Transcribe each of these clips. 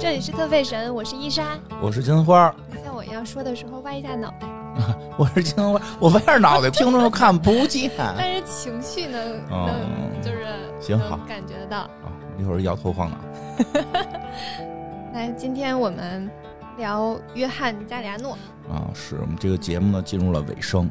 这里是特费神，我是伊莎。我是金花，像我一样说的时候歪一下脑袋，我是金花，我歪着脑袋，听众又看不见。但是情绪能哦能就是行好感觉得到。啊，一会儿摇头晃脑。来今天我们聊约翰加里亚诺，啊，是我们这个节目呢进入了尾声，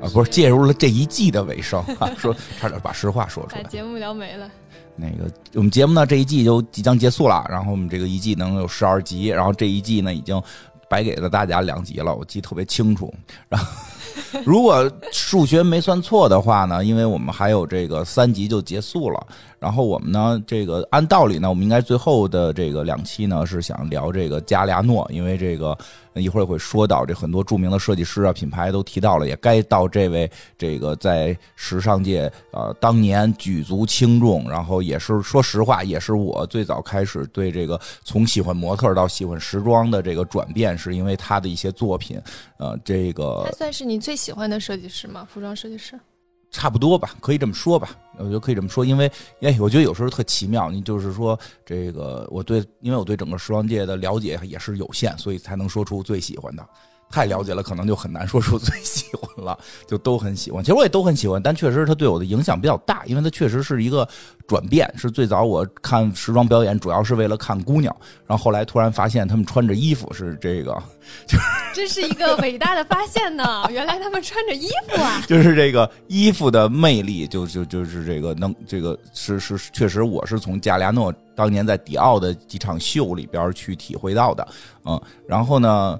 啊，不是介入了这一季的尾声啊，说差点把实话说出来。把节目聊没了。那个我们节目呢这一季就即将结束了，然后我们这个一季能有十二集，然后这一季呢已经白给了大家两集了，我记得特别清楚。然后 如果数学没算错的话呢，因为我们还有这个三集就结束了，然后我们呢这个按道理呢，我们应该最后的这个两期呢是想聊这个加利亚诺，因为这个一会儿会说到这很多著名的设计师啊品牌都提到了，也该到这位这个在时尚界呃当年举足轻重，然后也是说实话，也是我最早开始对这个从喜欢模特到喜欢时装的这个转变，是因为他的一些作品，呃，这个他算是你最喜欢的设计师吗？服装设计师？差不多吧，可以这么说吧，我觉得可以这么说，因为哎，我觉得有时候特奇妙，你就是说这个我对，因为我对整个时装界的了解也是有限，所以才能说出最喜欢的。太了解了，可能就很难说出最喜欢了，就都很喜欢。其实我也都很喜欢，但确实它对我的影响比较大，因为它确实是一个转变。是最早我看时装表演，主要是为了看姑娘，然后后来突然发现他们穿着衣服是这个，这是一个伟大的发现呢！原来他们穿着衣服啊！就是这个衣服的魅力，就就就是这个能这个是是确实，我是从加利亚诺当年在迪奥的几场秀里边去体会到的，嗯，然后呢，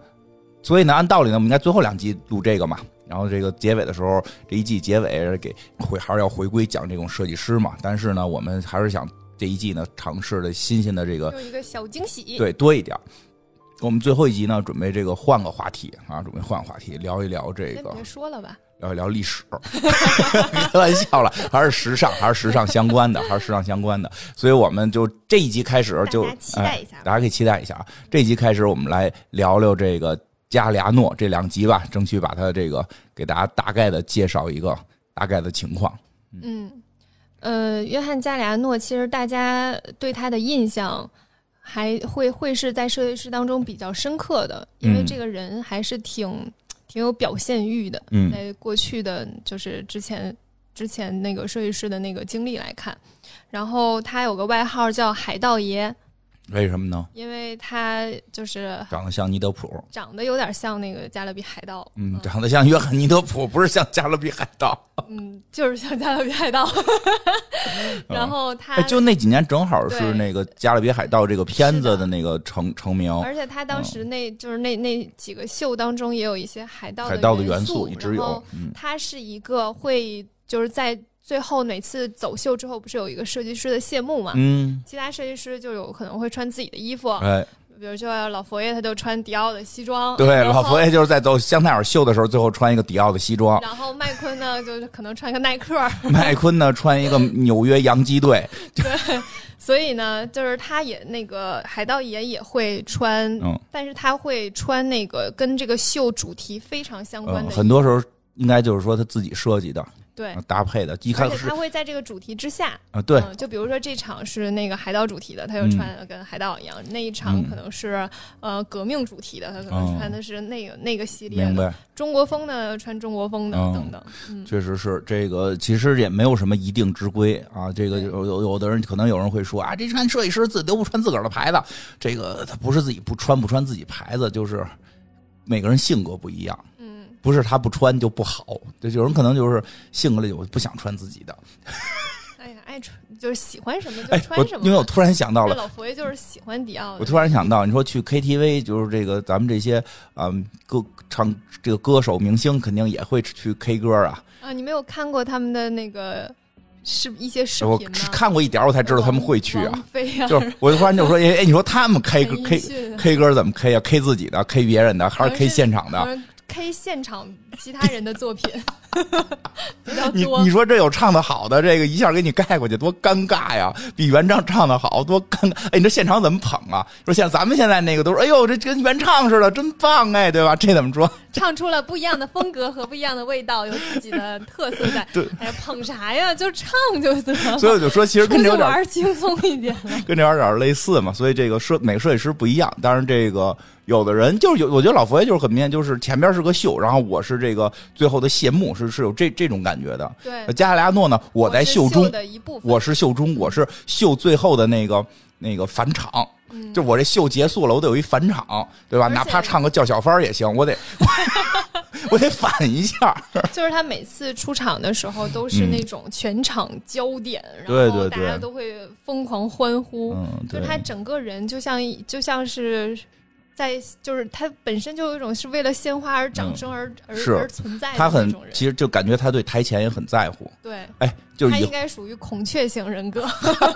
所以呢，按道理呢，我们应该最后两集录这个嘛，然后这个结尾的时候，这一季结尾给回还是要回归讲这种设计师嘛，但是呢，我们还是想这一季呢尝试的新鲜的这个有一个小惊喜。对多一点。我们最后一集呢，准备这个换个话题啊，准备换个话题，聊一聊这个别说了吧，聊一聊历史，开玩笑了，还是时尚，还是时尚相关的，还是时尚相关的。所以我们就这一集开始就大家期待一下哎大家可以期待一下啊。这一集开始，我们来聊聊这个加利亚诺这两集吧，争取把它这个给大家大概的介绍一个大概的情况。嗯，呃，约翰加里亚诺其实大家对他的印象还会会是在设计师当中比较深刻的，因为嗯。这个人还是挺挺有表现欲的，嗯在过去的就是之前之前那个设计师的那个经历来看，然后他有个外号叫海盗爷，为什么呢？因为他就是长得像尼德普，长得有点像那个加勒比海盗，嗯，长得像约翰尼德普，不是像加勒比海盗。嗯，就是像加勒比海盗，然后他哎，就那几年正好是那个《加勒比海盗》这个片子的那个成成名，而且他当时那、就是那那几个秀当中也有一些海盗海盗的元元素一直有他是一个会就是在最后每次走秀之后，不是有一个设计师的谢幕嘛？嗯，其他设计师就有可能会穿自己的衣服，哎，比如说老佛爷他就穿迪奥的西装，对，老佛爷就是在走香奈儿秀的时候，最后穿一个迪奥的西装。然后麦昆呢，就是可能穿一个耐克，麦昆呢，穿一个纽约洋基队。对所以呢，就是他也那个海盗爷也会穿，嗯。但是他会穿那个跟这个秀主题非常相关嗯，的很多时候应该就是说他自己设计的、对，搭配的。一开始他会在这个主题之下，啊，对，嗯，就比如说这场是那个海岛主题的，他就穿的跟海岛一样；那一场嗯可能是、呃革命主题的，他可哦能穿的是那个、那个系列的。明白，中国风的穿中国风的、嗯等等。嗯，确实是这个，其实也没有什么一定之规啊。这个有有有的人可能有人会说啊，这穿设计师自己都不穿自个儿的牌子，这个他不是自己不穿不穿自己牌子，就是每个人性格不一样。嗯，不是他不穿就不好，就有人可能就是性格里我不想穿自己的。哎呀，爱穿就是喜欢什么就穿什么。因为我突然想到了，老佛爷就是喜欢迪奥。我突然想到，你说去 KTV，就是这个咱们这些嗯歌唱这个歌手明星，肯定也会去 K 歌啊。啊，你没有看过他们的那个是一些视我频吗？看过一点，我才知道他们会去王啊。就是我突然就说，哎哎，你说他们 K 歌 K K 歌怎么 K 啊？K 自己的，K 别人的，还是 K 现场的？嗯 K 现场其他人的作品 比较你多你。说这有唱的好的，这个一下给你盖过去，多尴尬呀！比原唱唱的好，多尴尬！哎，你这现场怎么捧啊？说像咱们现在那个都是，哎呦，这跟原唱似的，真棒哎，对吧？这怎么说？唱出了不一样的风格和不一样的味道，有自己的特色在。对，哎，捧啥呀？就唱就得了。所以我就说，其实跟这有点玩轻松一点了。跟这有点类似嘛。所以这个设每个设计师不一样，当然这个有的人就是有，我觉得老佛爷就是很明显，就是前边是个秀，然后我是这个最后的谢幕，是是有这这种感觉的。对，加利亚诺呢，我在秀中，的一部分。我是秀中，我是秀最后的那个那个返场。嗯就我这秀结束了，我得有一返场，对吧？哪怕唱个叫小番儿也行，我得 我得反一下。就是他每次出场的时候都是那种全场焦点，嗯对然后对对大家都会疯狂欢呼。就是他整个人就像就像是在，就是他本身就有一种是为了鲜花而掌声而、而而存在的他很。其实就感觉他对台前也很在乎。对，哎，就是他应该属于孔雀型人格。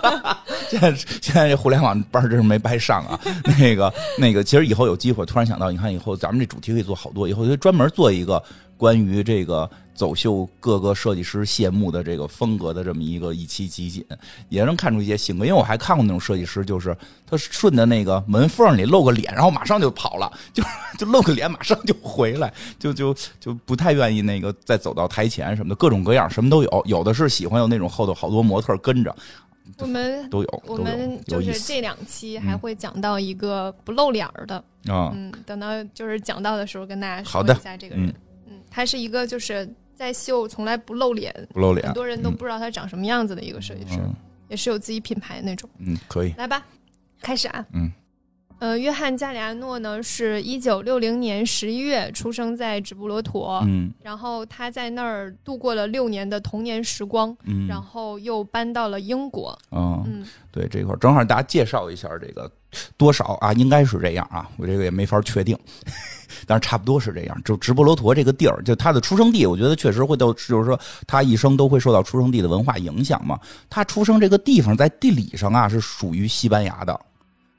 现在现在这互联网班真是没白上啊！那个那个，其实以后有机会，突然想到，你看以后咱们这主题可以做好多，以后就专门做一个关于这个走秀各个设计师谢幕的这个风格的这么一个一期集锦，也能看出一些性格。因为我还看过那种设计师，就是他顺着那个门缝里露个脸，然后马上就跑了，就就露个脸马上就回来，就 就就不太愿意那个再走到台前什么的，各种各样什么都有。有的是喜欢有那种后头好多模特跟着，我们都有，我们就是这两期还会讲到一个不露脸儿的，啊。嗯，等到就是讲到的时候跟大家说一下这个人，嗯他是一个就是在秀从来不露脸，不露脸，很多人都不知道他长什么样子的一个设计师，嗯。也是有自己品牌那种。嗯，可以，来吧，开始啊，嗯，呃，约翰加里安诺呢是一九六零年十一月出生在直布罗陀，嗯然后他在那儿度过了六年的童年时光，嗯，然后又搬到了英国，嗯，嗯，对这块儿正好大家介绍一下这个多少啊，应该是这样啊，我这个也没法确定，但是差不多是这样。就直布罗陀这个地儿，就他的出生地，我觉得确实会都就是说他一生都会受到出生地的文化影响嘛。他出生这个地方在地理上啊是属于西班牙的，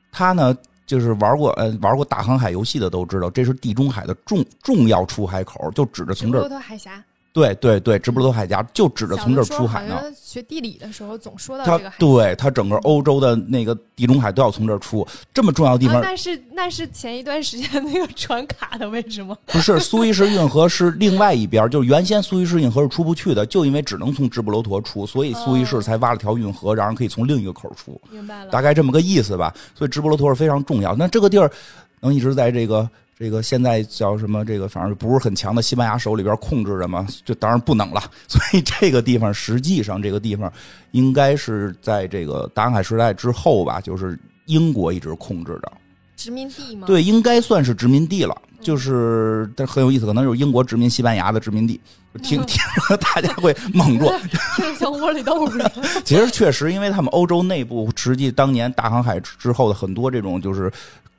他呢。就是玩过呃玩过大航海游戏的都知道，这是地中海的重重要出海口，就指着从这儿，陀海峡。对对对，直布罗陀海峡就指着从这儿出海呢。学地理的时候总说到它这个海峡。对它整个欧洲的那个地中海都要从这儿出，这么重要的地啊，方，那是那是前一段时间那个船卡的，位置吗？不是苏伊士运河是另外一边，就是原先苏伊士运河是出不去的，就因为只能从直布罗陀出，所以苏伊士才挖了条运河，让人可以从另一个口出，明白了。大概这么个意思吧。所以直布罗陀是非常重要。那这个地儿能一直在这个这个现在叫什么？这个反正不是很强的西班牙手里边控制着嘛，就当然不能了。所以这个地方实际上这个地方应该是在这个大航海时代之后吧，就是英国一直控制着。殖民地吗？，对，应该算是殖民地了。就是，但很有意思，可能就是英国殖民西班牙的殖民地。听 听着，大家会蒙住。听像窝里斗似的。其实确实，因为他们欧洲内部，实际当年大航海之后的很多这种就是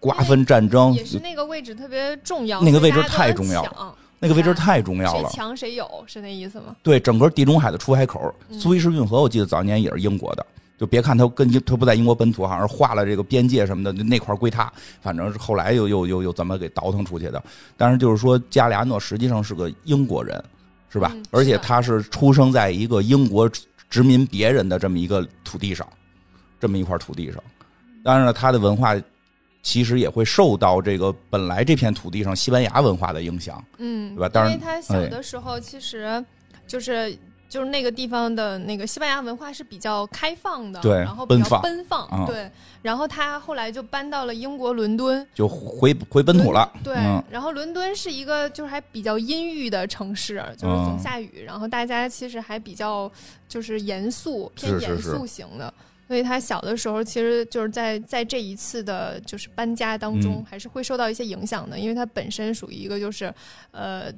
瓜分战争也，是那个位置特别重要，那个位置太重要了那个位置太重要谁了。强谁有，是那意思吗？对，整个地中海的出海口，嗯苏伊士运河，我记得早年也是英国的。就别看他跟英他不在英国本土，好像是划了这个边界什么的，那块归他。反正是后来又又又又怎么给倒腾出去的。但是就是说，加里亚诺实际上是个英国人，是吧？嗯而且他是出生在一个英国殖民别人的这么一个土地上，这么一块土地上。当然了，他的文化其实也会受到这个本来这片土地上西班牙文化的影响。嗯，对吧当然因为他小哎的时候其实就是。就是那个地方的那个西班牙文化是比较开放的，对然后比较奔放奔放，啊对。然后他后来就搬到了英国伦敦，就回回本土了，对，嗯然后伦敦是一个就是还比较阴郁的城市，就是总嗯下雨，然后大家其实还比较就是严肃，偏严肃型的。所以他小的时候，其实就是在在这一次的，就是搬家当中，嗯。还是会受到一些影响的，因为他本身属于一个就是，呃，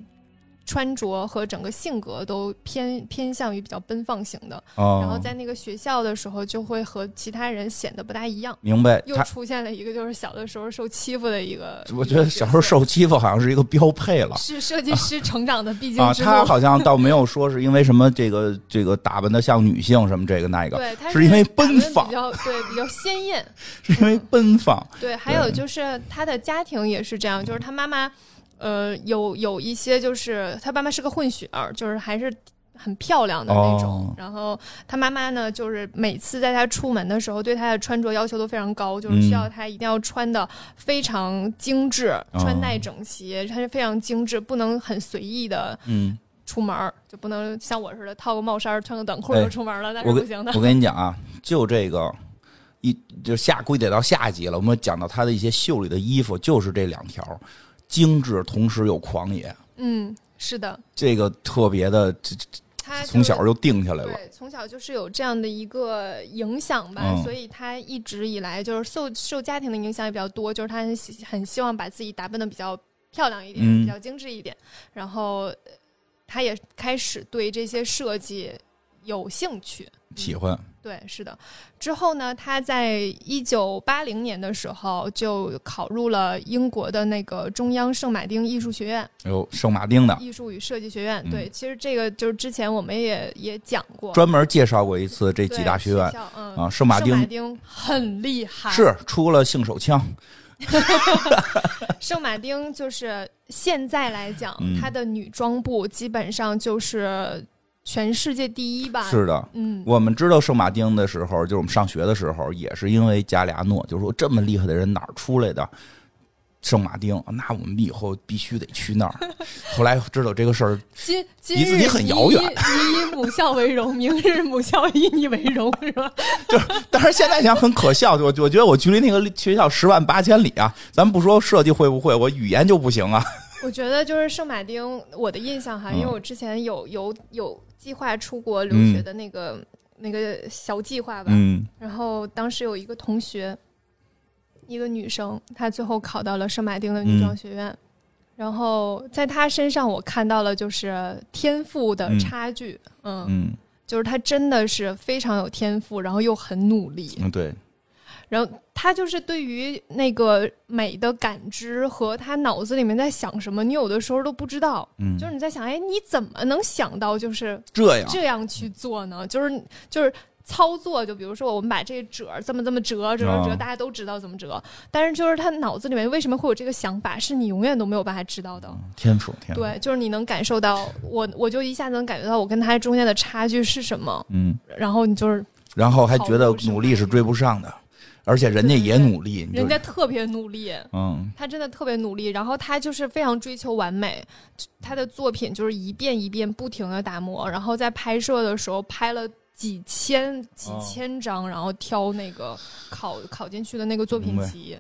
穿着和整个性格都偏偏向于比较奔放型的。哦，然后在那个学校的时候，就会和其他人显得不大一样。明白。又出现了一个就是小的时候受欺负的一个，我觉得小时候受欺负好像是一个标配了是设计师 成长的必经啊，之路。他好像 倒没有说是因为什么这个这个打扮的像女性什么这个那个，对，他是因为奔放比较对比较鲜艳。是因为奔放。对，还有就是他的家庭也是这样，就是他妈妈。呃，有有一些就是他爸妈是个混血儿，就是还是很漂亮的那种。哦然后他妈妈呢，就是每次在他出门的时候，对他的穿着要求都非常高，就是需要他一定要穿的非常精致，哦穿戴整齐，他是非常精致，不能很随意的嗯，出门儿，就不能像我似的套个帽衫、穿个短裤哎就出门了，那是不行的。我跟你讲啊，就这个一就下估计得到下集了。我们讲到他的一些秀里的衣服，就是这两条，精致同时又狂野，嗯，是的，这个特别的，这这他从小就定下来了。对，从小就是有这样的一个影响吧，嗯。所以他一直以来就是受受家庭的影响也比较多，就是他很喜很希望把自己打扮的比较漂亮一点，嗯。比较精致一点，然后呃他也开始对这些设计有兴趣。喜欢，对，是的。之后呢，他在一九八零年的时候就考入了英国的那个中央圣马丁艺术学院。有圣马丁的，艺术与设计学院。嗯对，其实这个就是之前我们也也讲过，专门介绍过一次这几大学院嗯啊。圣马圣马丁丁很厉害，是出了性手枪 圣马丁就是现在来讲，嗯它的女装部基本上就是全世界第一吧。，是的。嗯，我们知道圣马丁的时候，就是我们上学的时候，也是因为加里亚诺，就是说这么厉害的人哪儿出来的？圣马丁，那我们以后必须得去那儿。后来知道这个事儿，今今日离自己很遥远你以以母校为荣，明日母校以你为荣，是吧？就是但是现在想很可笑，我我觉得我距离那个学校十万八千里啊。咱不说设计会不会，我语言就不行啊。我觉得就是圣马丁，我的印象哈，嗯因为我之前有有有计划出国留学的那个、那个小计划吧，嗯。然后当时有一个同学，一个女生，她最后考到了圣马丁的女装学院。然后在她身上，我看到了就是天赋的嗯。差距，嗯，嗯。就是她真的是非常有天赋，然后又很努力，嗯，对，然后他就是对于那个美的感知和他脑子里面在想什么，你有的时候都不知道。嗯，就是你在想，哎，你怎么能想到就是这样，这样去做呢？就是就是操作，就比如说我们把这个褶儿这么这么折折折大家都知道怎么折，但是就是他脑子里面为什么会有这个想法，是你永远都没有办法知道的。天赋，天赋，对，就是你能感受到我，我就一下子能感觉到我跟他中间的差距是什么，嗯，然后你就是然后还觉得努力是追不上的，而且人家也努力，人家特别努力，嗯他真的特别努力，然后他就是非常追求完美，他的作品就是一遍一遍不停的打磨，然后在拍摄的时候拍了几千几哦千张，然后挑那个考考进去的那个作品集，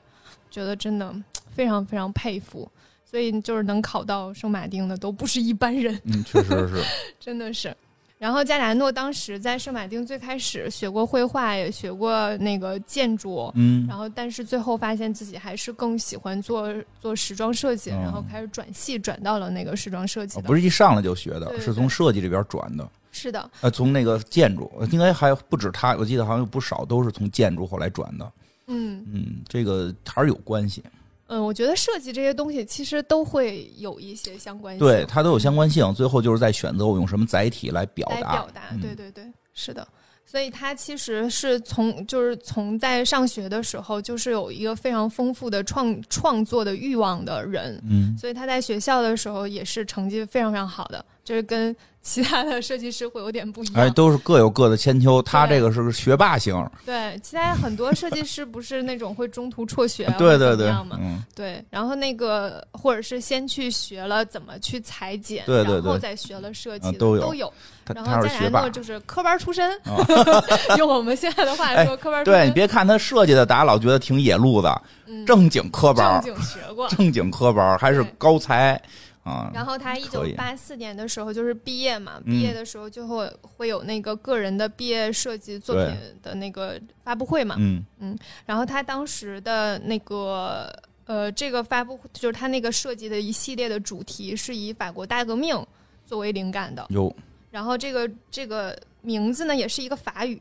觉得真的非常非常佩服。所以就是能考到圣马丁的都不是一般人，嗯，确实是，真的是。然后加里安诺当时在圣马丁最开始学过绘画，也学过那个建筑，嗯。然后，但是最后发现自己还是更喜欢做做时装设计，嗯然后开始转系，转到了那个时装设计不是一上来就学的，对对是从设计这边转的，是的，呃，从那个建筑，应该还不止他，我记得好像有不少都是从建筑后来转的，嗯。嗯，这个还是有关系，嗯，我觉得设计这些东西其实都会有一些相关性，对，它都有相关性，最后就是在选择我用什么载体来表达，来表达，嗯对对对，是的。所以他其实是从就是从在上学的时候，就是有一个非常丰富的创创作的欲望的人，嗯，所以他在学校的时候也是成绩非常非常好的，就是跟其他的设计师会有点不一样。哎，都是各有各的千秋，他这个是个学霸型，对，其他很多设计师不是那种会中途辍学、啊，对对对？嗯，对，然后那个或者是先去学了怎么去裁剪，对对对。然后再学了设计都有。都有。他然后他是学霸。加里安诺，就是科班出身，啊 用我们现在的话哎说，科班出对你，别看他设计的，大家老觉得挺野路子，嗯。正经科班正，经学过。正经科班还是高才啊，然后他一九八四年的时候就是毕业嘛，嗯毕业的时候就会会有那个个人的毕业设计作品的那个发布会嘛，嗯然后他当时的那个呃，这个发布就是他那个设计的一系列的主题是以法国大革命作为灵感的。有然后这个这个名字呢，也是一个法语，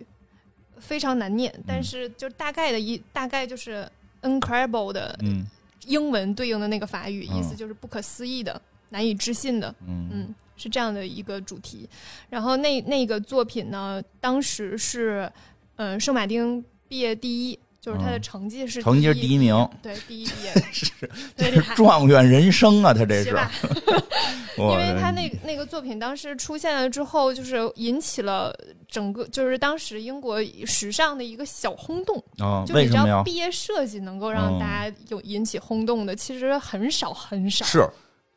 非常难念，但是就大概的一大概就是 incredible 的嗯英文对应的那个法语，嗯意思就是不可思议的、难以置信的。嗯嗯，是这样的一个主题。然后那那个作品呢，当时是，呃，圣马丁毕业第一，就是他的成绩是成绩是第一名，对，第一毕业是是状元人生啊，他这是，因 因为他那那个作品当时出现了之后，就是引起了整个就是当时英国史上的一个小轰动。啊，就为什么呀？你知道毕业设计能够让嗯大家有引起轰动的，其实很少很少。是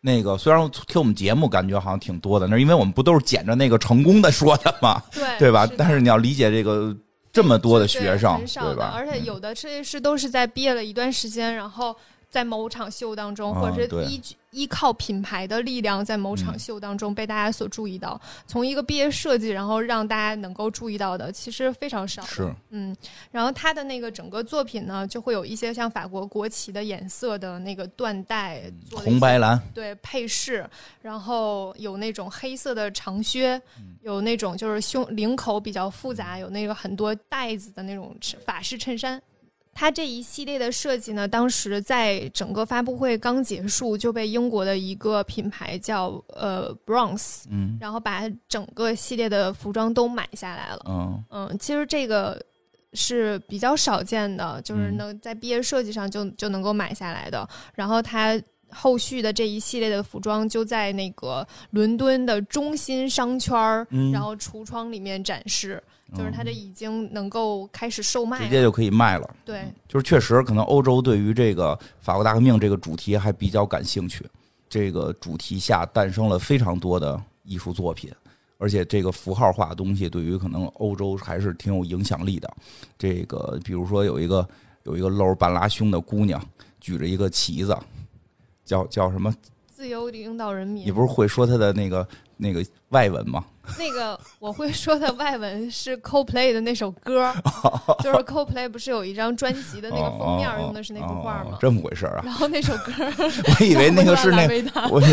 那个，虽然听我们节目感觉好像挺多的，那因为我们不都是捡着那个成功的说的嘛，对对吧？的但是你要理解这个这么多的学生，对吧？而且有的设计师都是在毕业了一段时间，然后在某场秀当中，啊或者是依据依靠品牌的力量，在某场嗯秀当中被大家所注意到。从一个毕业设计，然后让大家能够注意到的，其实非常少。是，嗯，然后他的那个整个作品呢，就会有一些像法国国旗的颜色的那个缎带红白蓝，对配饰，然后有那种黑色的长靴，有那种就是胸领口比较复杂，有那个很多带子的那种法式衬衫。它这一系列的设计呢，当时在整个发布会刚结束就被英国的一个品牌叫呃 Bronze，嗯。然后把整个系列的服装都买下来了。嗯。嗯，其实这个是比较少见的，就是嗯。能在毕业设计上就就能够买下来的。然后它后续的这一系列的服装就在那个伦敦的中心商圈儿，嗯，然后橱窗里面展示，就是它这嗯已经能够开始售卖了。直接就可以卖了。对，就是确实，可能欧洲对于这个法国大革命这个主题还比较感兴趣。这个主题下诞生了非常多的艺术作品，而且这个符号化的东西对于可能欧洲还是挺有影响力的。这个比如说有一个有一个露半拉胸的姑娘举着一个旗子，叫叫什么？自由领导人民你。不是会说她的那个那个外文吗？那个我会说的外文是 CoPlay 的那首歌，就是 CoPlay 不是有一张专辑的那个封面用的是那幅画吗？这么回事儿啊？然后那首歌，我以为那个是那维达我以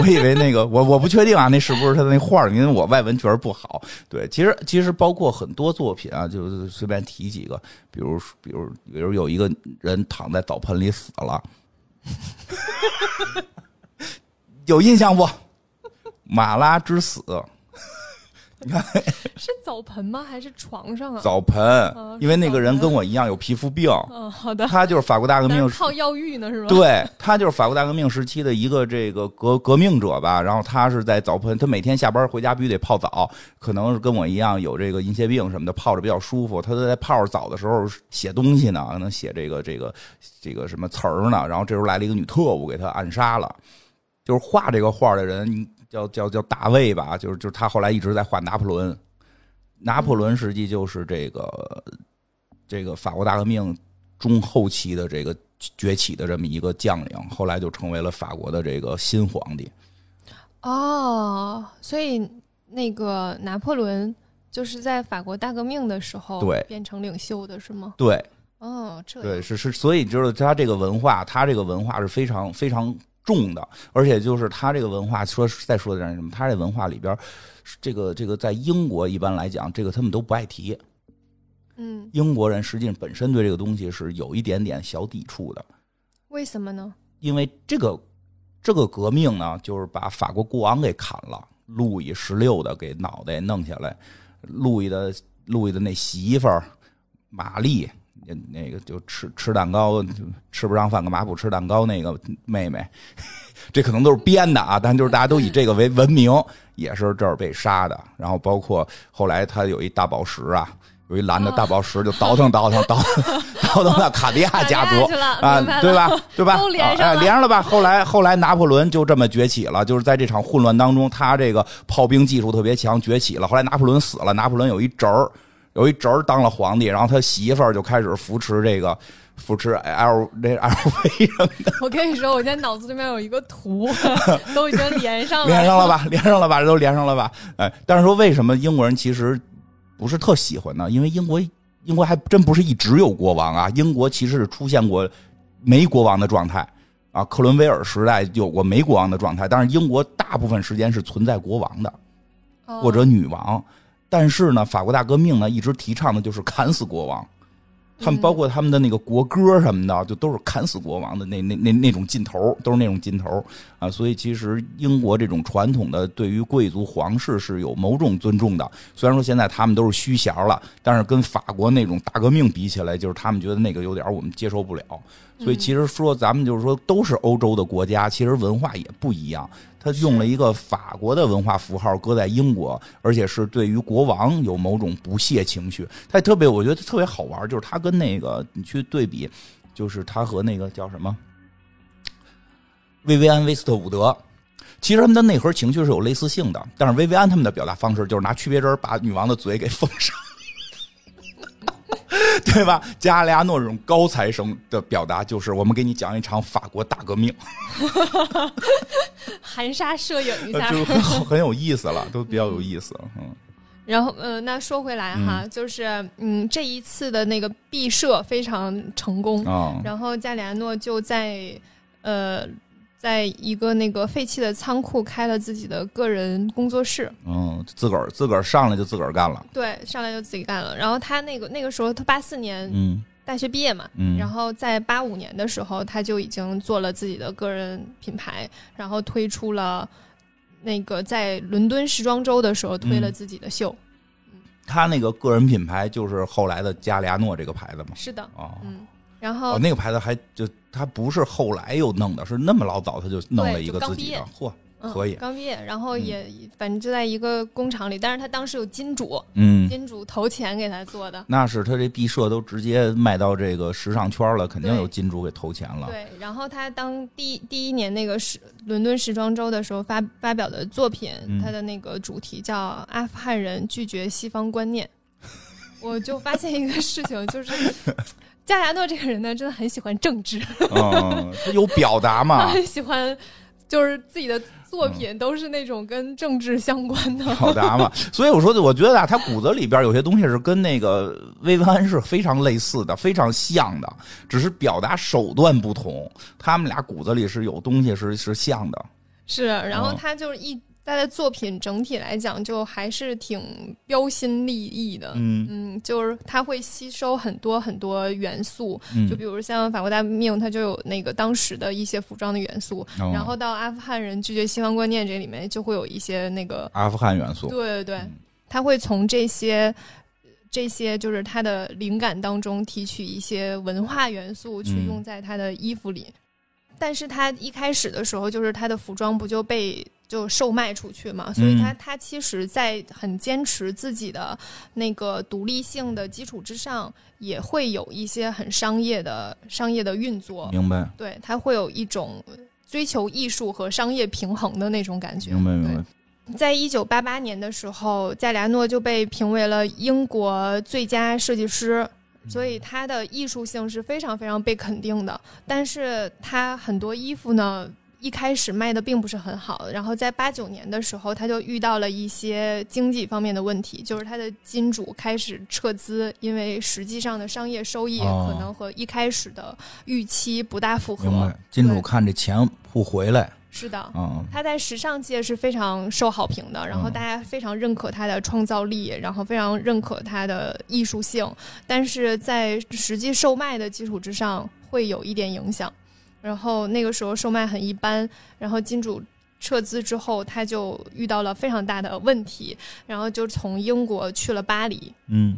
我以为那个我我不确定啊，那是不是他的那画？因为我外文确实不好。对，其实其实包括很多作品啊，就是随便提几个，比如比如比如有一个人躺在澡盆里死了，有印象不？马拉之死，你 看是澡盆吗？还是床上啊？澡盆哦，因为那个人跟我一样有皮肤病，嗯，好的。他就是法国大革命但是泡药浴呢是吧？对他就是法国大革命时期的一个这个革革命者吧，然后他是在澡盆，他每天下班回家必须得泡澡，可能是跟我一样有这个银屑病什么的，泡着比较舒服。他在泡着澡的时候写东西呢，可能写这个这个这个什么词儿呢，然后这时候来了一个女特务给他暗杀了，就是画这个画的人叫叫叫大卫吧，就是就是他后来一直在画拿破仑，拿破仑实际就是这个这个法国大革命中后期的这个崛起的这么一个将领，后来就成为了法国的这个新皇帝。哦，所以那个拿破仑就是在法国大革命的时候对变成领袖的是吗？对哦，这对，是是，所以就是他这个文化，他这个文化是非常非常重的，而且就是他这个文化说再说点什么，他这文化里边，这个这个在英国一般来讲，这个他们都不爱提。嗯，英国人实际上本身对这个东西是有一点点小抵触的，为什么呢？因为这个这个革命呢，就是把法国国王给砍了，路易十六的给脑袋弄下来，路易的路易的那媳妇儿玛丽，那那个就吃吃蛋糕，吃不上饭干嘛不吃蛋糕？那个妹妹，这可能都是编的啊，但就是大家都以这个为文明，也是这儿被杀的。然后包括后来他有一大宝石啊。有一蓝的大宝石，就倒腾倒腾倒腾 倒腾到卡地亚家族啊 对吧？对吧？啊哎连上了吧？后来后来拿破仑就这么崛起了，就是在这场混乱当中，他这个炮兵技术特别强，崛起了。后来拿破仑死了，拿破仑有一侄儿，有一侄儿当了皇帝，然后他媳妇儿就开始扶持这个扶持 L 这 LV 什么的，我跟你说，我现在脑子里面有一个图，都已经连上了。连上了吧？连上了吧？这都连上了吧？哎，但是说为什么英国人其实不是特喜欢呢？因为英国英国还真不是一直有国王啊，英国其实是出现过没国王的状态啊，克伦威尔时代有过没国王的状态，但是英国大部分时间是存在国王的哦或者女王。但是呢，法国大革命呢一直提倡的就是砍死国王，他们包括他们的那个国歌什么的，就都是砍死国王的那那那那种劲头，都是那种劲头啊。所以其实英国这种传统的对于贵族皇室是有某种尊重的。虽然说现在他们都是虚衔了，但是跟法国那种大革命比起来，就是他们觉得那个有点我们接受不了。所以其实说咱们就是说都是欧洲的国家，其实文化也不一样。他用了一个法国的文化符号搁在英国，而且是对于国王有某种不屑情绪。他特别，我觉得特别好玩，就是他跟那个你去对比，就是他和那个叫什么薇薇安·威斯特伍德，其实他们的内核情绪是有类似性的，但是薇薇安他们的表达方式就是拿曲别针把女王的嘴给封上。对吧？加利亚诺这种高材生的表达，就是我们给你讲一场法国大革命，含沙射影一下，就很很有意思了，都比较有意思。嗯，然后呃，那说回来哈，就是嗯，这一次的那个毕设非常成功啊，然后加里亚诺就在呃。在一个那个废弃的仓库开了自己的个人工作室，嗯，自个儿自个儿上来就自个儿干了，对，上来就自己干了。然后他那个那个时候他八四年嗯。大学毕业嘛，嗯，然后在八五年的时候他就已经做了自己的个人品牌，然后推出了那个在伦敦时装周的时候推了自己的秀。嗯他那个个人品牌就是后来的加利亚诺这个牌子嘛，是的，哦，嗯，然后哦那个牌子还就。他不是后来又弄的，是那么老早他就弄了一个自己的，嚯，可以。刚毕业，然后也反正就在一个工厂里，但是他当时有金主，嗯，金主投钱给他做的。那是他这毕设都直接卖到这个时尚圈了，肯定有金主给投钱了。对，然后他当第第一年那个时伦敦时装周的时候发发表的作品，他的那个主题叫“阿富汗人拒绝西方观念”，我就发现一个事情，就是。加亚诺这个人呢，真的很喜欢政治，嗯，他有表达嘛，很喜欢，就是自己的作品都是那种跟政治相关的 表达嘛。所以我说，我觉得啊，他骨子里边有些东西是跟那个薇薇安是非常类似的，非常像的，只是表达手段不同。他们俩骨子里是有东西是是像的，是。然后他就是一。他的作品整体来讲，就还是挺标新立异的。嗯嗯，就是他会吸收很多很多元素，就比如像法国大革命，它就有那个当时的一些服装的元素。然后到阿富汗人拒绝西方观念这里面，就会有一些那个阿富汗元素。对对对，他会从这些这些就是他的灵感当中提取一些文化元素，去用在他的衣服里。但是他一开始的时候，就是他的服装不就被。就售卖出去嘛，所以他他其实，在很坚持自己的那个独立性的基础之上，也会有一些很商业的商业的运作。明白？对他会有一种追求艺术和商业平衡的那种感觉。明白明白。在一九八八年的时候，加里亚诺就被评为了英国最佳设计师，所以他的艺术性是非常非常被肯定的。但是他很多衣服呢。一开始卖的并不是很好，然后在八九年的时候，他就遇到了一些经济方面的问题，就是他的金主开始撤资，因为实际上的商业收益可能和一开始的预期不大符合。金主看这钱不回来。是的，他在时尚界是非常受好评的，然后大家非常认可他的创造力，然后非常认可他的艺术性，但是在实际售卖的基础之上，会有一点影响。然后那个时候售卖很一般，然后金主撤资之后，他就遇到了非常大的问题，然后就从英国去了巴黎。嗯，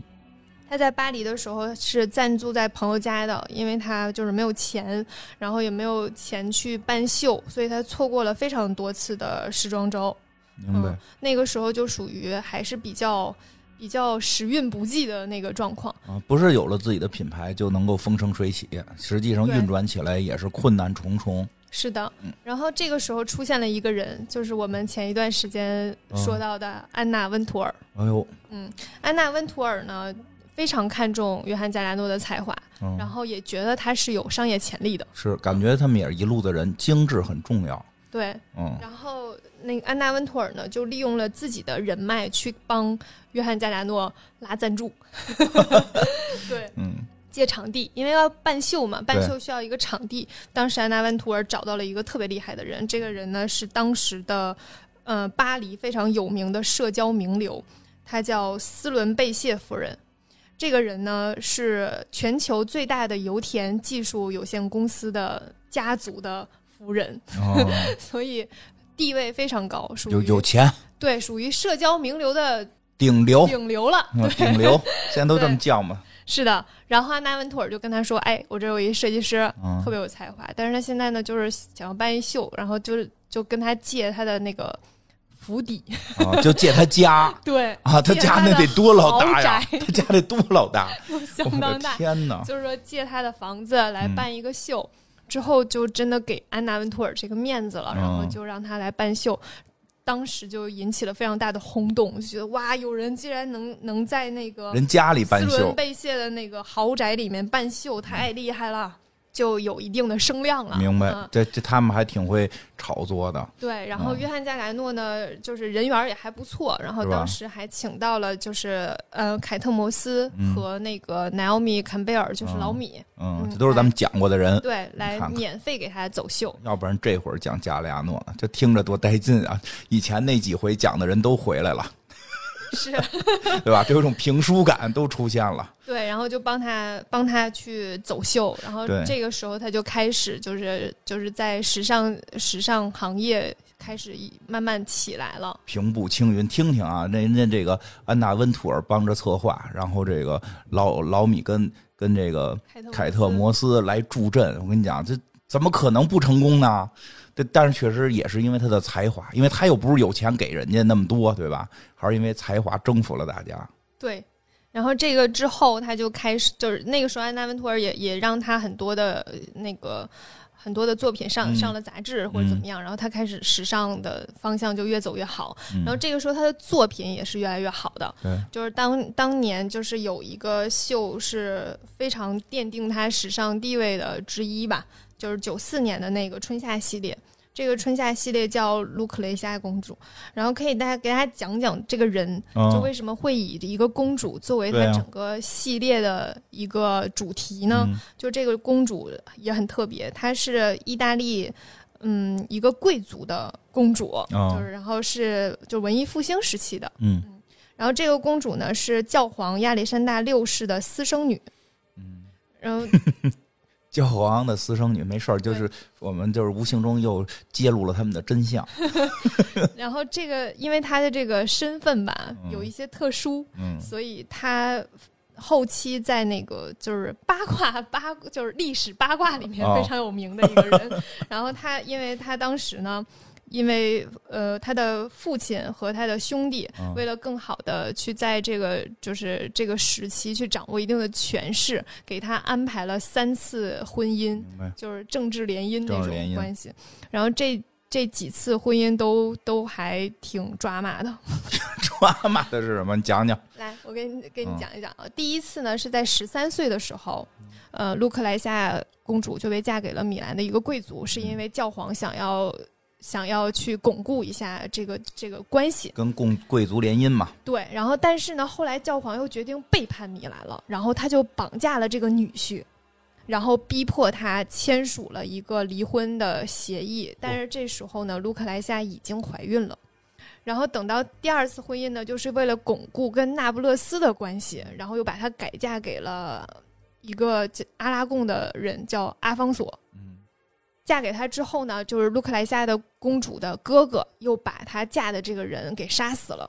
他在巴黎的时候是暂住在朋友家的，因为他就是没有钱，然后也没有钱去办秀，所以他错过了非常多次的时装周。明白。那个时候就属于还是比较。比较时运不济的那个状况啊，不是有了自己的品牌就能够风生水起，实际上运转起来也是困难重重。是的，然后这个时候出现了一个人，就是我们前一段时间说到的安娜温图尔。哎呦，嗯，安娜温图尔呢非常看重约翰加拉诺的才华，然后也觉得他是有商业潜力的。是，感觉他们也是一路的人，精致很重要。对，嗯，然后那个安娜温图尔呢，就利用了自己的人脉去帮约翰加达诺拉赞助，对，嗯，借场地，因为要办秀嘛，办秀需要一个场地。当时安娜温图尔找到了一个特别厉害的人，这个人呢是当时的，呃，巴黎非常有名的社交名流，他叫斯伦贝谢夫人。这个人呢是全球最大的油田技术有限公司的家族的夫人，哦，所以地位非常高，属有于有钱，对属于社交名流的顶流，顶流了。对。顶流，现在都这么叫嘛。是的，然后安娜温图尔就跟他说：“哎，我这有一设计师，嗯。特别有才华，但是他现在呢，就是想要办一秀，然后就是就跟他借他的那个府邸，啊，就借他家。对。啊，他家那得多老大。呀！宅。他家得多老大，相当大，天哪！就是说借他的房子来嗯。办一个秀，之后就真的给安娜温图尔这个面子了，然后嗯就让他来办秀。当时就引起了非常大的轰动，就觉得哇，有人竟然能能在那个人家里斯办秀伦，贝谢的那个豪宅里面办秀，太厉害了，就有一定的声量了。明白嗯？这这他们还挺会炒作的，对，然后嗯约翰加莱诺呢，就是人缘也还不错，然后当时还请到了就是呃凯特摩斯嗯和那个奈奥米坎贝尔，就是嗯老米，嗯，嗯这都是咱们讲过的人。对，来免费给他走秀。要不然这会儿讲加利亚诺呢，这听着多带劲啊！以前那几回讲的人都回来了，是对吧？这有种评书感都出现了。对，然后就帮他帮他去走秀，然后这个时候他就开始就是就是在时尚时尚行业开始一慢慢起来了。平步青云，听听啊，那人家这个安娜温图尔帮着策划，然后这个老老米跟跟这个凯特摩斯来助阵，我跟你讲，这怎么可能不成功呢？但但是确实也是因为他的才华，因为他又不是有钱给人家那么多，对吧？还是因为才华征服了大家。对，然后这个之后，他就开始就是那个时候，安娜温图尔也也让他很多的呃那个很多的作品上、嗯上了杂志或者怎么样，然后他开始时尚的方向就越走越好。嗯然后这个时候他的作品也是越来越好的，对，就是当当年就是有一个秀是非常奠定他时尚地位的之一吧，就是九四年的那个春夏系列。这个春夏系列叫卢克雷夏公主，然后可以大家给大家讲讲这个人，嗯就为什么会以一个公主作为对啊它整个系列的一个主题呢？嗯就这个公主也很特别，她是意大利。嗯，一个贵族的公主，哦就是然后是就文艺复兴时期的，嗯然后这个公主呢是教皇亚历山大六世的私生女，嗯，然后 教皇的私生女没事儿，就是我们就是无形中又揭露了他们的真相。然后这个因为他的这个身份吧嗯有一些特殊，嗯所以他后期在那个就是八卦 八就是历史八卦里面哦非常有名的一个人。然后他因为他当时呢。因为呃，他的父亲和他的兄弟嗯为了更好的去在这个就是这个时期去掌握一定的权势，给他安排了三次婚姻，就是政治联姻那种关系。然后这这几次婚姻都都还挺抓马的。抓马的是什么？你讲讲。来，我给你给你嗯讲一讲啊。第一次呢是在十三岁的时候，呃，卢克莱夏公主就被嫁给了米兰的一个贵族，是因为教皇想要想要去巩固一下这个这个关系。跟共贵族联姻嘛，对，然后但是呢，后来教皇又决定背叛米兰了，然后他就绑架了这个女婿，然后逼迫他签署了一个离婚的协议。但是这时候呢，卢克莱夏已经怀孕了。然后等到第二次婚姻呢，就是为了巩固跟那不勒斯的关系，然后又把她改嫁给了一个叫阿拉贡的人，叫阿方索。嗯嫁给他之后呢，就是卢克莱西亚的公主的哥哥又把她嫁的这个人给杀死了，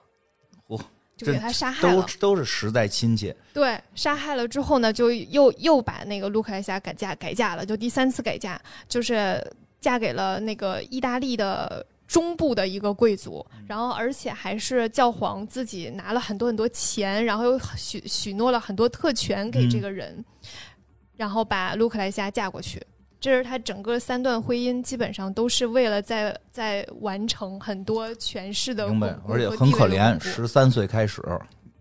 嚯就给他杀害都了。都是实在亲戚。对，杀害了之后呢，就又又把那个卢克莱西亚改嫁改嫁了，就第三次改嫁，就是嫁给了那个意大利的中部的一个贵族，然后而且还是教皇自己拿了很多很多钱，然后又许许诺了很多特权给这个人，然后把卢克莱西亚嫁过去。这是他整个三段婚姻，基本上都是为了在在完成很多权势的明白而且很可怜，十三岁开始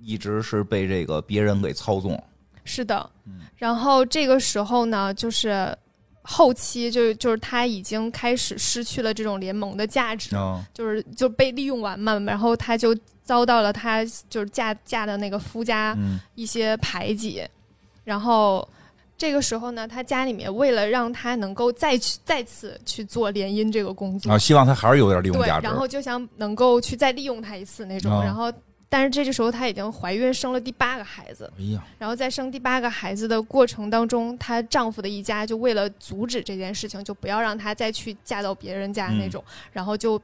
一直是被这个别人给操纵。是的嗯，然后这个时候呢，就是后期就就是他已经开始失去了这种联盟的价值，嗯就是就被利用完嘛，然后他就遭到了他就是嫁嫁的那个夫家嗯一些排挤，然后。这个时候呢，他家里面为了让他能够再去再次去做联姻这个工作，啊，希望他还是有点利用对价，值。然后就想能够去再利用他一次那种，哦然后但是这个时候她已经怀孕生了第八个孩子，哎呀，然后在生第八个孩子的过程当中，她丈夫的一家就为了阻止这件事情，就不要让她再去嫁到别人家那种，然后就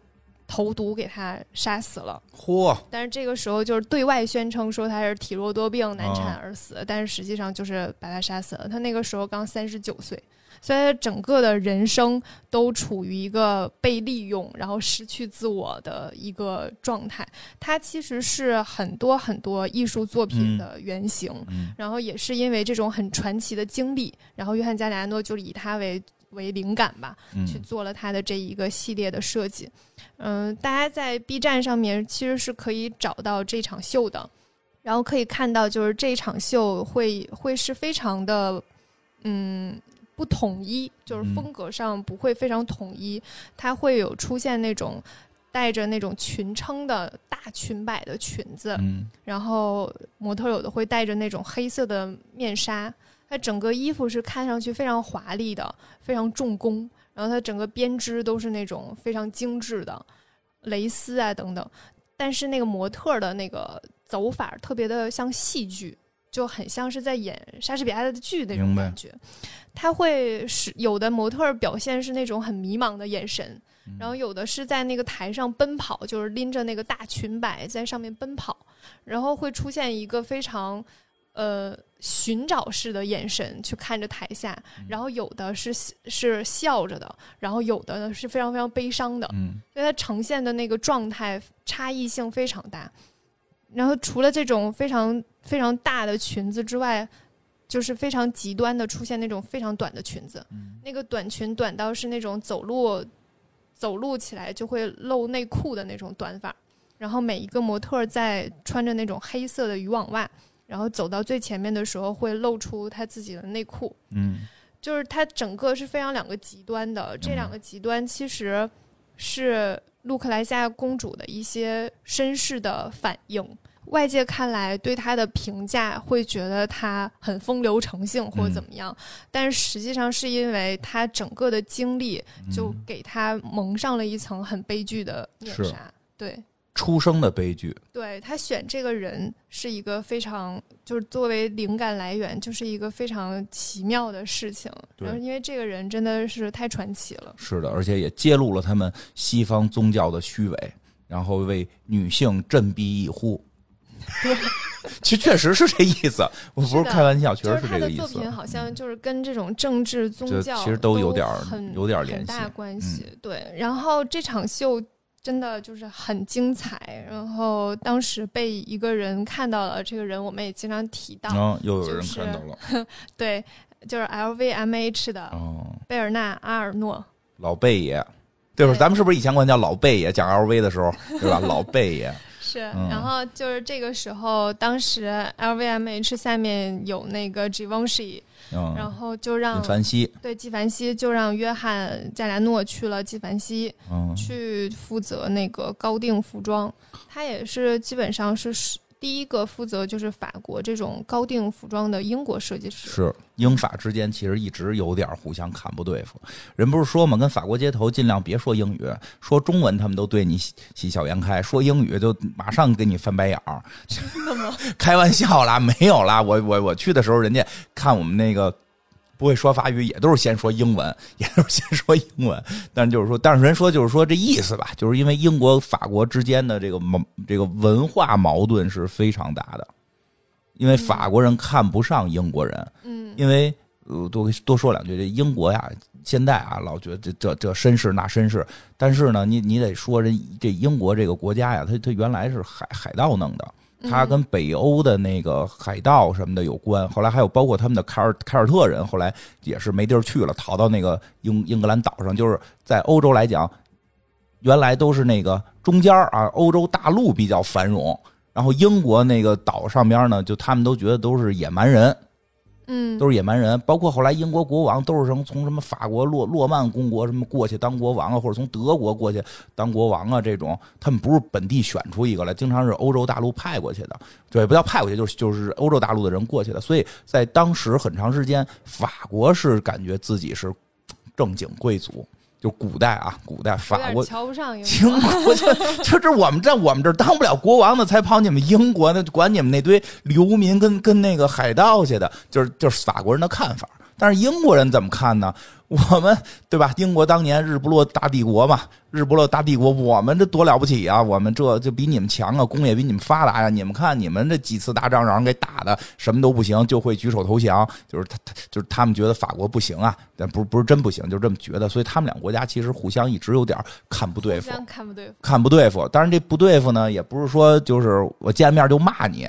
投毒给他杀死了。嚯，但是这个时候就是对外宣称说他是体弱多病、难产而死，但是实际上就是把他杀死了。他那个时候刚三十九岁。所以他整个的人生都处于一个被利用，然后失去自我的一个状态。他其实是很多很多艺术作品的原型，然后也是因为这种很传奇的经历，然后约翰加里安诺就以他为为灵感吧，去做了它的这一个系列的设计。嗯，大家在 B 站上面其实是可以找到这场秀的，然后可以看到就是这场秀会会是非常的，嗯。不统一，就是风格上不会非常统一，它会有出现那种带着那种裙撑的大裙摆的裙子，然后模特有的会带着那种黑色的面纱，它整个衣服是看上去非常华丽的，非常重工，然后它整个编织都是那种非常精致的蕾丝啊等等，但是那个模特的那个走法特别的像戏剧。就很像是在演莎士比亚的剧那种感觉，他会是有的模特表现是那种很迷茫的眼神，然后有的是在那个台上奔跑，就是拎着那个大裙摆在上面奔跑，然后会出现一个非常呃寻找式的眼神去看着台下，然后有的是是笑着的，然后有的呢是非常非常悲伤的，嗯，所以它呈现的那个状态差异性非常大。然后除了这种非常非常大的裙子之外，就是非常极端的出现那种非常短的裙子，那个短裙短到是那种走路走路起来就会露内裤的那种短法。然后每一个模特在穿着那种黑色的渔网袜，然后走到最前面的时候会露出他自己的内裤。嗯，就是他整个是非常两个极端的，这两个极端其实是。路克莱西亚公主的一些身世的反应，外界看来对她的评价会觉得她很风流成性或者怎么样，但是实际上是因为她整个的经历就给她蒙上了一层很悲剧的面纱，对。出生的悲剧，对他选这个人是一个非常，就是作为灵感来源，就是一个非常奇妙的事情。然后，因为这个人真的是太传奇了。是的，而且也揭露了他们西方宗教的虚伪，然后为女性振臂一呼。对，其实确实是这意思，我不是开玩笑，确实是这个意思。作品好像就是跟这种政治宗教其实都有点很有点联系，大关系。对，然后这场秀。真的就是很精彩，然后当时被一个人看到了，这个人我们也经常提到，又有人看到了，对，就是 LVMH 的贝尔纳阿尔诺，老贝爷，对吧？咱们是不是以前管叫老贝爷？讲 LV 的时候，对吧？老贝爷是，然后就是这个时候，当时 LVMH 下面有那个 Givenchy。然后就让纪梵希对纪梵希就让约翰加兰诺去了纪梵希，去负责那个高定服装。他也是基本上是第一个负责就是法国这种高定服装的英国设计师。是英法之间其实一直有点互相看不对付。人不是说嘛，跟法国街头尽量别说英语，说中文他们都对你喜笑颜开，说英语就马上给你翻白眼儿。真的吗？开玩笑啦，没有啦。我我我去的时候，人家看我们那个。不会说法语，也都是先说英文，也都是先说英文。但是就是说，但是人说就是说这意思吧，就是因为英国、法国之间的这个矛这个文化矛盾是非常大的，因为法国人看不上英国人。嗯，因为呃，多多说两句，这英国呀，现在啊，老觉得这这这绅士那绅士，但是呢，你你得说人这英国这个国家呀，它它原来是海海盗弄的。他跟北欧的那个海盗什么的有关，后来还有包括他们的凯尔凯尔特人，后来也是没地儿去了，逃到那个英英格兰岛上。就是在欧洲来讲，原来都是那个中间啊，欧洲大陆比较繁荣，然后英国那个岛上边呢，就他们都觉得都是野蛮人。嗯，都是野蛮人，包括后来英国国王都是什么从什么法国洛洛曼公国什么过去当国王啊，或者从德国过去当国王啊，这种他们不是本地选出一个来，经常是欧洲大陆派过去的，对，不叫派过去，就是就是欧洲大陆的人过去的，所以在当时很长时间，法国是感觉自己是正经贵族，就古代啊，古代法国。瞧不上英英国。国就 就是我们在我们这儿当不了国王的，才跑你们英国那管你们那堆流民跟跟那个海盗去的，就是就是法国人的看法。但是英国人怎么看呢？我们对吧？英国当年日不落大帝国嘛，日不落大帝国，我们这多了不起啊！我们这就比你们强啊，工业比你们发达呀、你们看你们这几次打仗让人给打的，什么都不行，就会举手投降。就是他，他就是他们觉得法国不行啊，但不是不是真不行，就这么觉得。所以他们两个国家其实互相一直有点看不对付看不对付。看不对付。当然，这不对付呢，也不是说就是我见面就骂你，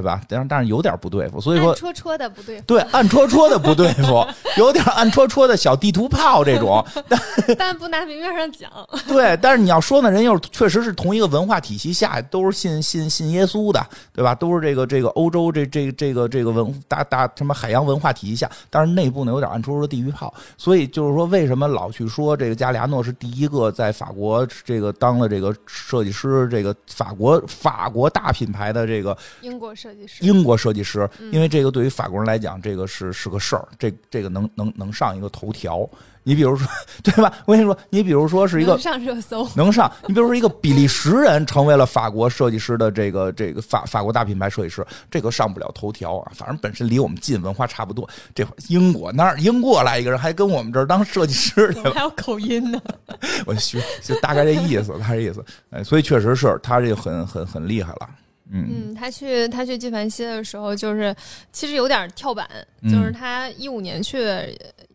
对吧？但是但是有点不对付，所以说暗戳戳的不对付，对暗戳戳的不对付，有点暗戳戳的小地图炮这种。但不拿明面上讲。对，但是你要说呢，人又确实是同一个文化体系下，都是信信信耶稣的，对吧？都是这个这个欧洲这这这个这个文大大什么海洋文化体系下，但是内部呢有点暗戳戳的地狱炮。所以就是说，为什么老去说这个加里亚诺是第一个在法国这个当了这个设计师，这个法国法国大品牌的这个英国设计师，英国设计师，因为这个对于法国人来讲，这个是是个事儿，这这个能能能上一个头条。你比如说，对吧？我跟你说，你比如说是一个能上热搜。能上，你比如说一个比利时人成为了法国设计师的这个这个法法国大品牌设计师，这个上不了头条啊。反正本身离我们近，文化差不多。这会儿英国那儿英国来一个人，还跟我们这儿当设计师 去了，还有口音呢，我就学就大概这意思，大概这意思。哎，所以确实是他这个很很很厉害了。嗯嗯，他去他去纪梵希的时候，就是其实有点跳板，嗯就是他一五年去，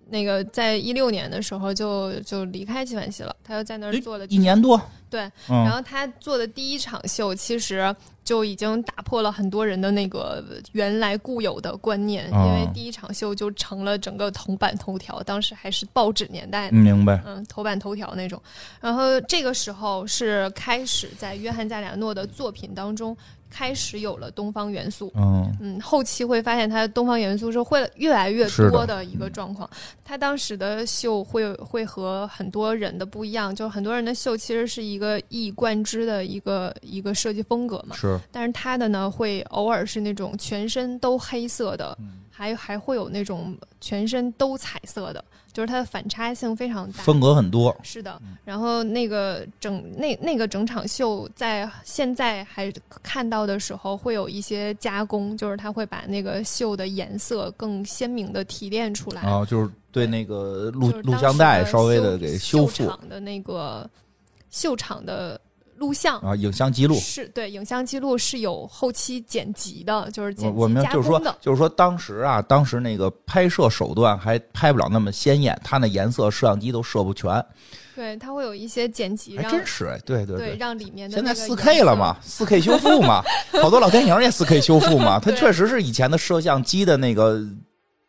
那个在一六年的时候就就离开纪梵希了，他又在那儿做了一年多，对，然嗯，后他做的第一场秀，其实就已经打破了很多人的那个原来固有的观念，哦因为第一场秀就成了整个头版头条，当时还是报纸年代呢。明白。嗯，头版头条那种。然后这个时候是开始在约翰加里亚诺的作品当中开始有了东方元素。嗯嗯，后期会发现它的东方元素是会越来越多的一个状况。他当时的秀会会和很多人的不一样，就很多人的秀其实是一个一以贯之的一个一个设计风格嘛。是但是他的呢，会偶尔是那种全身都黑色的，嗯还还会有那种全身都彩色的，就是它的反差性非常大。风格很多。是的，然后那个整那那个整场秀在现在还看到的时候，会有一些加工，就是它会把那个秀的颜色更鲜明的提炼出来。啊，就是对那个录录像带稍微的给修秀复场的那个秀场的录像。啊，影像记录。是对影像记录是有后期剪辑的，就是我剪我们辑加就是说工的，，就是说，当时啊，当时那个拍摄手段还拍不了那么鲜艳，它那颜色摄像机都摄不全，对，它会有一些剪辑，还让真是哎，对对对让里面的现在四 K 了嘛，四 K 修复嘛，好多老电影也四 K 修复嘛，它 确实是以前的摄像机的那个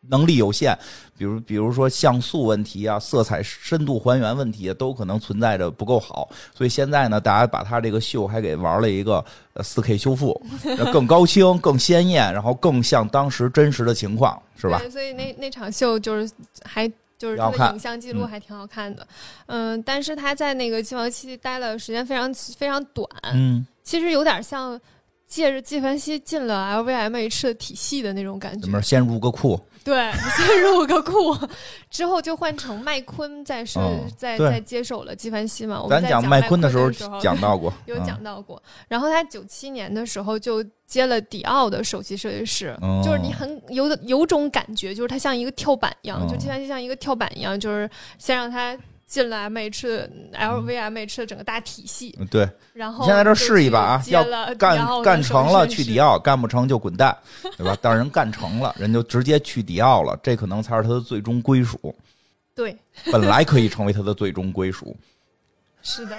能力有限，比如比如说像素问题啊、色彩深度还原问题啊，都可能存在着不够好，所以现在呢，大家把它这个秀还给玩了一个呃四 K 修复，更高清、更鲜艳，然后更像当时真实的情况，是吧？对，所以那那场秀就是还就是它的影像记录嗯。还挺好看的，嗯，但是他在那个纪梵希待了时间非常非常短，嗯，其实有点像借着纪梵希进了 LVMH 的体系的那种感觉。怎么，先入个库？对，先入个库，之后就换成麦昆在是、嗯在在接手了纪梵希嘛，我们咱讲麦昆的时候讲到过，有嗯讲到过。然后他九七年的时候就接了迪奥的首席设计师，哦就是你很有有种感觉，就是他像一个跳板一样，哦就纪梵希像一个跳板一样，就是先让他进了 M H 的 LVMH 的整个大体系，嗯对。然后先在这试一把啊要干干成了去迪奥，干不成就滚蛋，对吧？但是人干成了，人就直接去迪奥了，这可能才是他的最终归属。对，本来可以成为他的最终归属。是的。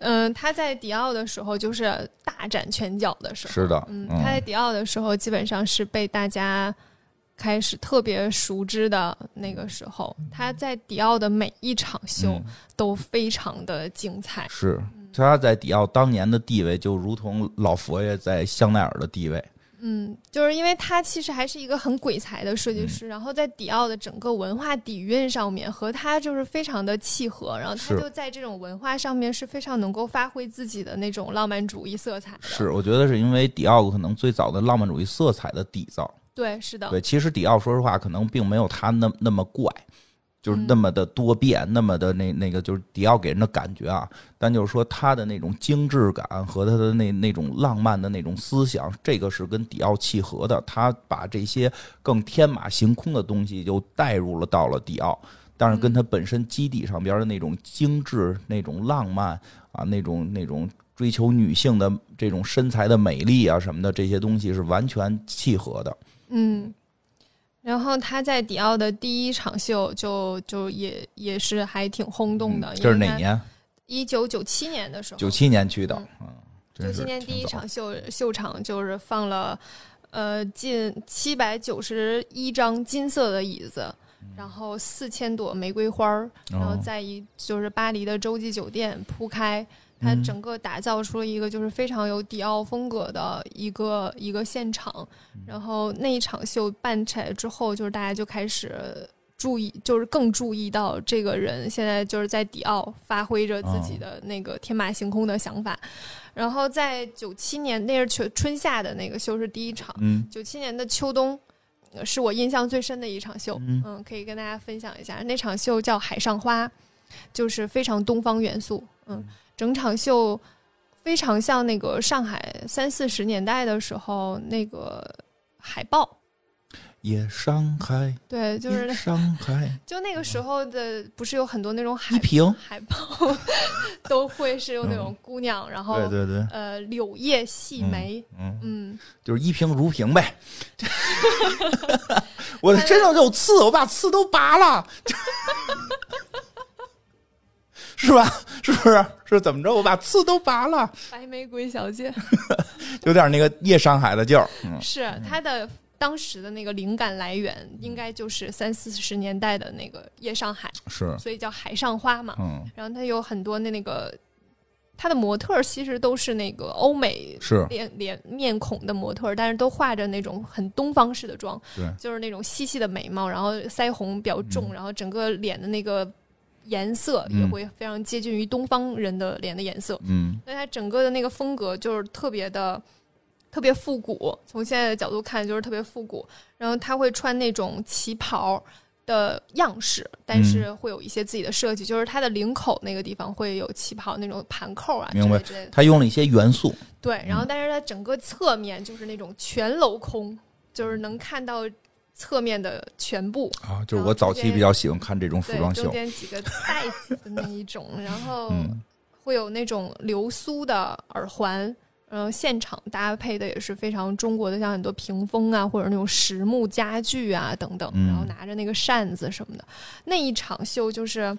嗯，他在迪奥的时候就是大展拳脚的时候，是的，嗯，嗯他在迪奥的时候基本上是被大家开始特别熟知的那个时候。他在迪奥的每一场秀嗯都非常的精彩。是他在迪奥当年的地位，就如同老佛爷在香奈儿的地位。嗯，就是因为他其实还是一个很鬼才的设计嗯师，然后在迪奥的整个文化底蕴上面和他就是非常的契合，然后他就在这种文化上面是非常能够发挥自己的那种浪漫主义色彩的。是，我觉得是因为迪奥可能最早的浪漫主义色彩的底造。对，是的，对，其实迪奥说实话，可能并没有他那那么怪。就是那么的多变，那么的那那个就是迪奥给人的感觉啊。但就是说他的那种精致感和他的那那种浪漫的那种思想，这个是跟迪奥契合的。他把这些更天马行空的东西就带入了到了迪奥，但是跟他本身基底上边的那种精致、那种浪漫啊、那种那种追求女性的这种身材的美丽啊什么的这些东西是完全契合的。嗯，然后他在迪奥的第一场秀就就也也是还挺轰动的。嗯这是哪？年？一九九七年的时候。九七年去的，嗯，九七年第一场秀秀场就是放了，呃，近七百九十一张金色的椅子，然后四千朵玫瑰花儿，然后哦在一就是巴黎的洲际酒店铺开。它嗯整个打造出了一个就是非常有迪奥风格的一个一个现场，嗯然后那一场秀办起来之后，就是大家就开始注意，就是更注意到这个人现在就是在迪奥发挥着自己的那个天马行空的想法。然后在九七年，那是春春夏的那个秀是第一场，嗯九七年的秋冬。呃是我印象最深的一场秀，嗯嗯，可以跟大家分享一下。那场秀叫《海上花》，就是非常东方元素，嗯，整场秀非常像那个上海三四十年代的时候那个海报，夜上海，对，就是夜上海，就那个时候的，不是有很多那种海一平，海报 都会是用那种姑娘，然后对对对，呃柳叶细眉，嗯，嗯，就是一平如平呗。我的身上就有刺，我把刺都拔了，是吧？是不是？是怎么着？我把刺都拔了，白玫瑰小姐 有点那个夜上海的劲儿。嗯，是她的当时的那个灵感来源，应该就是三四十年代的那个夜上海，是，所以叫海上花嘛。嗯，然后它有很多的那个，他的模特儿其实都是那个欧美是，脸脸面孔的模特儿，但是都画着那种很东方式的妆，对就是那种细细的眉毛，然后腮红比较重，然后整个脸的那个颜色也嗯会非常接近于东方人的脸的颜色，嗯，所以它整个的那个风格就是特别的。特别复古，从现在的角度看就是特别复古。然后他会穿那种旗袍的样式，但是会有一些自己的设计，就是它的领口那个地方会有旗袍那种盘扣啊之明白类之类的。他用了一些元素，对，然后嗯但是它整个侧面就是那种全镂空，就是能看到侧面的全部。啊，就是我早期比较喜欢看这种服，装秀。中间几个带子的那一种，然 后嗯会有那种流苏的耳环。然后现场搭配的也是非常中国的，像很多屏风啊，或者那种实木家具啊等等，嗯然后拿着那个扇子什么的，那一场秀就是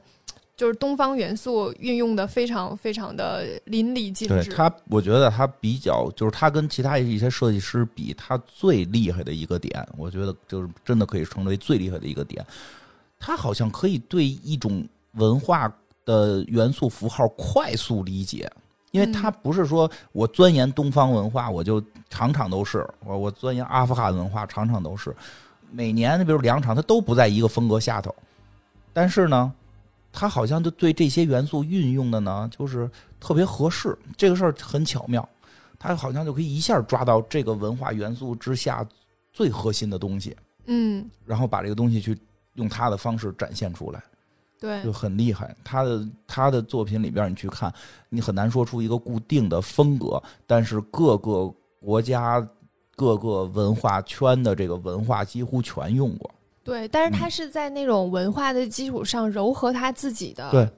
就是东方元素运用的非常非常的淋漓尽致。对他，我觉得他比较，就是他跟其他一些设计师比，他最厉害的一个点，我觉得就是真的可以称之为最厉害的一个点。他好像可以对一种文化的元素符号快速理解，因为他不是说我钻研东方文化，我就场场都是我我钻研阿富汗文化，场场都是。每年比如两场，他都不在一个风格下头，但是呢，他好像就对这些元素运用的呢，就是特别合适。这个事儿很巧妙，他好像就可以一下抓到这个文化元素之下最核心的东西，嗯，然后把这个东西去用他的方式展现出来，对就，很厉害。他的他的作品里边，你去看，你很难说出一个固定的风格，但是各个国家、各个文化圈的这个文化几乎全用过。对，但是他嗯。是在那种文化的基础上糅合他自己的对。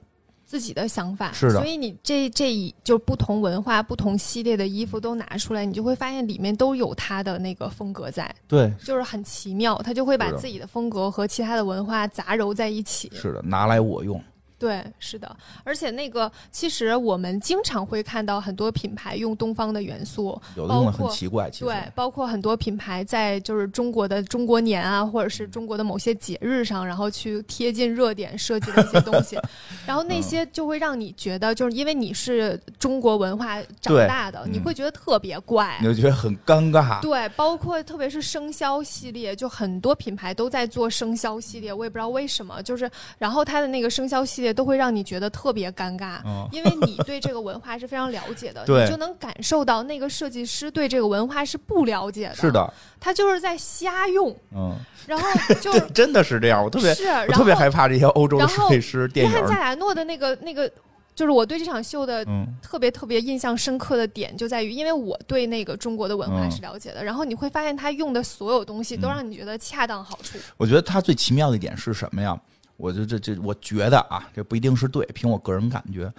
自己的想法，是的。所以你这这一就不同文化、不同系列的衣服都拿出来，你就会发现里面都有他的那个风格在，对，就是很奇妙，他就会把自己的风格和其他的文化杂糅在一起。是的，拿来我用。对，是的，而且那个其实我们经常会看到很多品牌用东方的元素，有的用的很奇怪，其实。对，包括很多品牌在就是中国的中国年啊，或者是中国的某些节日上，然后去贴近热点设计的一些东西，然后那嗯。些就会让你觉得，就是因为你是中国文化长大的，你嗯。会觉得特别怪。你。就觉得很尴尬。对，包括特别是生肖系列，就很多品牌都在做生肖系列，我也不知道为什么，就是然后它的那个生肖系列列都会让你觉得特别尴尬，嗯因为你对这个文化是非常了解的，你就能感受到那个设计师对这个文化是不了解的，是，的，他就是在瞎用，嗯，然后 就，真的是这样，我特别是，我特别害怕这些欧洲的设计师电影约翰加亚诺的那个那个，就是我对这场秀的嗯特别特别印象深刻的点就在于，因为我对那个中国的文化嗯是了解的，然后你会发现他用的所有东西都嗯让你觉得恰当好处。我觉得他最奇妙的一点是什么呀？我就这这，我觉得啊，这不一定是对，凭我个人感觉，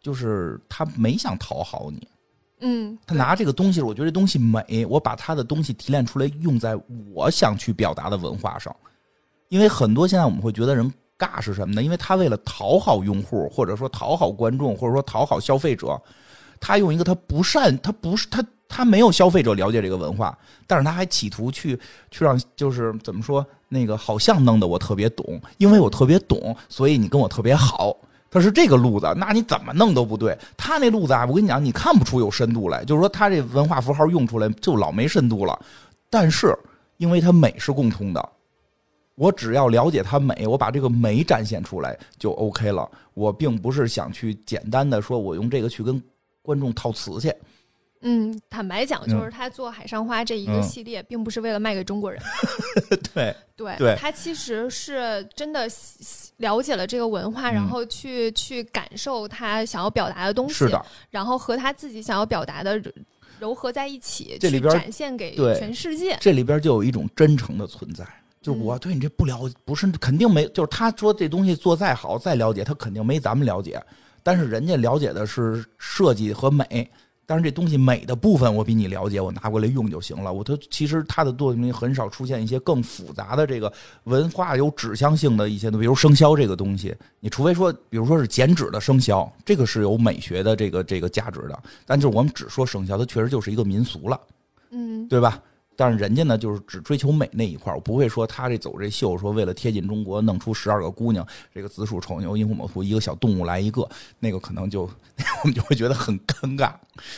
就是他没想讨好你，嗯，他拿这个东西，我觉得这东西美，我把他的东西提炼出来，用在我想去表达的文化上。因为很多现在我们会觉得人尬是什么呢？因为他为了讨好用户，或者说讨好观众，或者说讨好消费者，他用一个他不善，他不是他他没有消费者了解这个文化，但是他还企图去去让就是怎么说那个好像弄得我特别懂，因为我特别懂，所以你跟我特别好。他是这个路子，那你怎么弄都不对。他那路子啊，我跟你讲，你看不出有深度来，就是说他这文化符号用出来就老没深度了。但是因为它美是共通的，我只要了解它美，我把这个美展现出来就 OK 了。我并不是想去简单的说我用这个去跟观众套词去。嗯，坦白讲，嗯就是他做海上花这一个嗯系列，并不是为了卖给中国人，对，对，对他其实是真的了解了这个文化，嗯然后去去感受他想要表达的东西，是的，然后和他自己想要表达的糅糅合在一起，去这里边展现给全世界。这里边就有一种真诚的存在。就是嗯我对你这不了解，不是肯定没，就是他说这东西做再好再了解，他肯定没咱们了解。但是人家了解的是设计和美，但是这东西美的部分我比你了解，我拿过来用就行了。我它其实它的作品里很少出现一些更复杂的这个文化有指向性的一些比如生肖这个东西，你除非说，比如说是剪纸的生肖，这个是有美学的这个这个价值的，但就是我们只说生肖，它确实就是一个民俗了。嗯，对吧？但是人家呢，就是只追求美那一块儿，我不会说他这走这秀，说为了贴近中国，弄出十二个姑娘，这个子鼠丑牛寅虎卯兔一个小动物来一个，那个可能就 我们就会觉得很尴尬，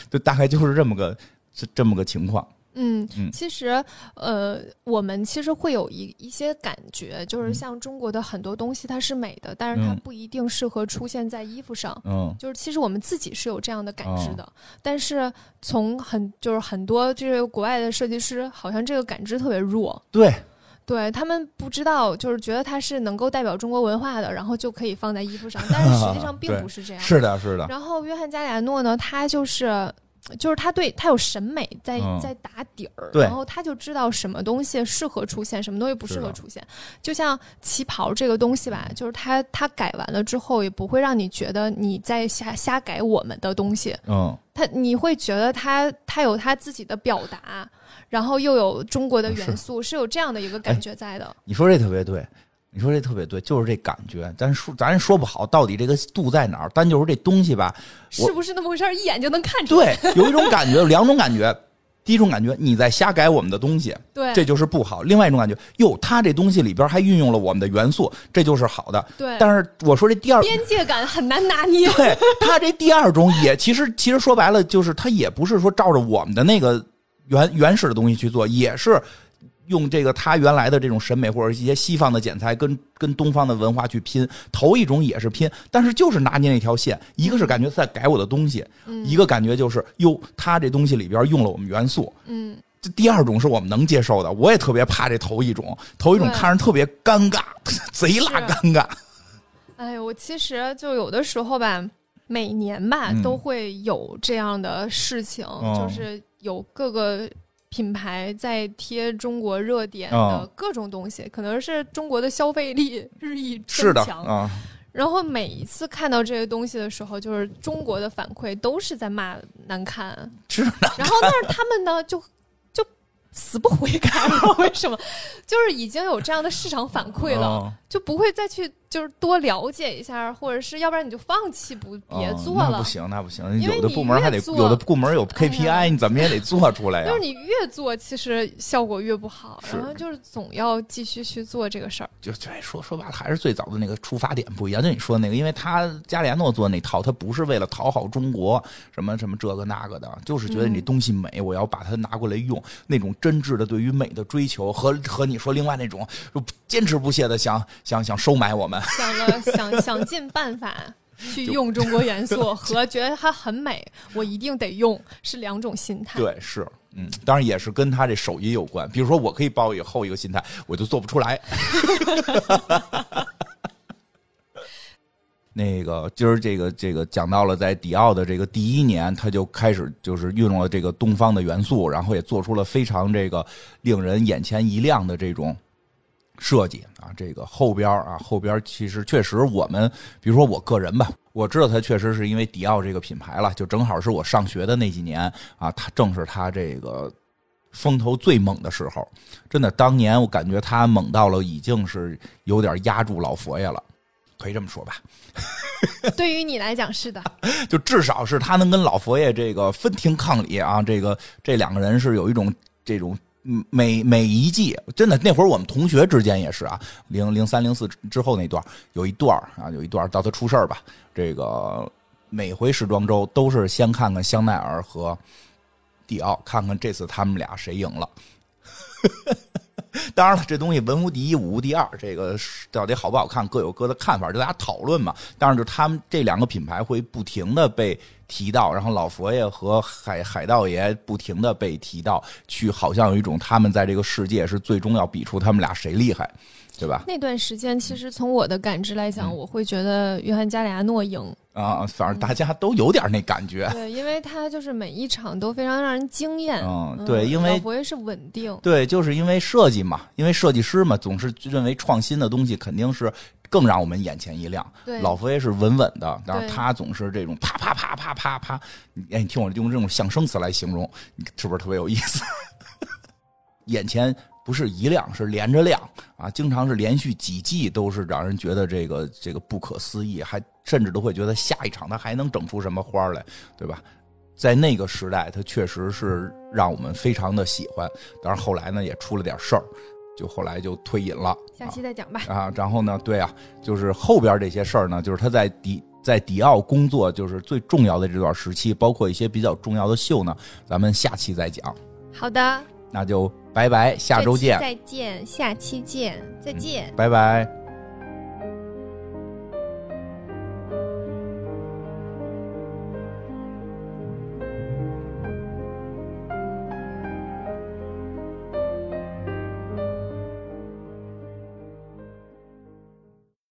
就大概就是这么个这这么个情况。嗯嗯，其实呃，我们其实会有一一些感觉，就是嗯像中国的很多东西它是美的，但是它嗯不一定适合出现在衣服上。嗯就是其实我们自己是有这样的感知哦的，但是从很就是很多这个国外的设计师，好像这个感知特别弱。对，对他们不知道，就是觉得它是能够代表中国文化的，然后就可以放在衣服上，但是实际上并不是这样。是的，是的，然后约翰加里亚诺呢，他就是。就是他对他有审美在嗯在打底儿，然后他就知道什么东西适合出现，什么东西不适合出现。就像旗袍这个东西吧，就是他他改完了之后，也不会让你觉得你在瞎瞎改我们的东西，嗯，他你会觉得他他有他自己的表达，然后又有中国的元素，是有这样的一个感觉在的。你说这特别对。你说这特别对，就是这感觉，咱说咱说不好到底这个度在哪儿，但就是这东西吧，是不是那么回事儿？一眼就能看出来。对，有一种感觉，有两种感觉。第一种感觉，你在瞎改我们的东西，对这就是不好；另外一种感觉，哟，他这东西里边还运用了我们的元素，这就是好的。对，但是我说这第二，边界感很难拿捏。对他这第二种也其实其实说白了，就是他也不是说照着我们的那个原原始的东西去做，也是用这个他原来的这种审美或者一些西方的剪裁跟跟东方的文化去拼。头一种也是拼，但是就是拿捏那条线，一个是感觉在改我的东西，一个感觉就是哟，他这东西里边用了我们元素。嗯，这第二种是我们能接受的，我也特别怕这头一种，头一种看着特别尴尬，贼拉尴尬。哎，我其实就有的时候吧，每年吧、嗯都会有这样的事情，哦就是有各个。品牌在贴中国热点哦的各种东西，可能是中国的消费力日益增强。啊，然后每一次看到这些东西的时候，就是中国的反馈都是在骂难看，是的，然后但是他们呢就就死不悔改，不知道为什么，就是已经有这样的市场反馈了，哦。就不会再去就是多了解一下，或者是要不然你就放弃不别哦做了。那不行，那不行。有的部门还得有的部门有哎 KPI，、呀你怎么也得做出来呀 就是。你越做，其实效果越不好，然后就是总要继续去做这个事儿。就对，说说白了，还是最早的那个出发点不一样。就你说的那个，因为他加里亚诺做那套，他不是为了讨好中国，什么什么这个那个的，就是觉得你东西美，我要把它拿过来用。那种真挚的对于美的追求，和和你说另外那种就坚持不懈的想想想收买我们，想了想 想尽办法去用中国元素，和觉得它很美，我一定得用，是两种心态。对，是，嗯，当然也是跟他这手艺有关。比如说，我可以抱以后一个心态，我就做不出来。那个今儿这个这个讲到了，在迪奥的这个第一年，他就开始就是运用了这个东方的元素，然后也做出了非常这个令人眼前一亮的这种设计啊。这个后边啊，后边其实确实我们，比如说我个人吧，我知道他确实是因为迪奥这个品牌了，就正好是我上学的那几年啊，他正是他这个风头最猛的时候。真的，当年我感觉他猛到了已经是有点压住老佛爷了。可以这么说吧 对于你来讲是的，就至少是他能跟老佛爷这个分庭抗礼啊，这个这两个人是有一种这种每每一季真的那会儿我们同学之间也是啊，零零三零四之后那段有一段啊，有一段到他出事儿吧，这个每回时装周都是先看看香奈儿和迪奥，看看这次他们俩谁赢了。当然了，这东西文无第一，武无第二，这个到底好不好看，各有各的看法，就大家讨论嘛。当然，就他们这两个品牌会不停的被提到，然后老佛爷和海海盗爷不停的被提到，去好像有一种他们在这个世界是最终要比出他们俩谁厉害。对吧？那段时间，其实从我的感知来讲，我会觉得约翰加里亚诺赢啊。反正大家都有点那感觉。对，因为他就是每一场都非常让人惊艳。嗯，对，因为佛爷是稳定。对，就是因为设计嘛，因为设计师嘛，总是认为创新的东西肯定是更让我们眼前一亮。对，老佛爷是稳稳的，但是他总是这种啪啪啪啪啪啪。哎，你听我用这种象声词来形容，你是不是特别有意思？眼前。不是一亮，是连着亮啊！经常是连续几季都是让人觉得这个这个不可思议，还甚至都会觉得下一场他还能整出什么花来，对吧？在那个时代，他确实是让我们非常的喜欢。但是后来呢，也出了点事儿，就后来就退隐了。下期再讲吧。啊，然后呢，对啊，就是后边这些事儿呢，就是他在迪在迪奥工作就是最重要的这段时期，包括一些比较重要的秀呢，咱们下期再讲。好的。那就拜拜，下周见。再见，下期见，再见，拜拜。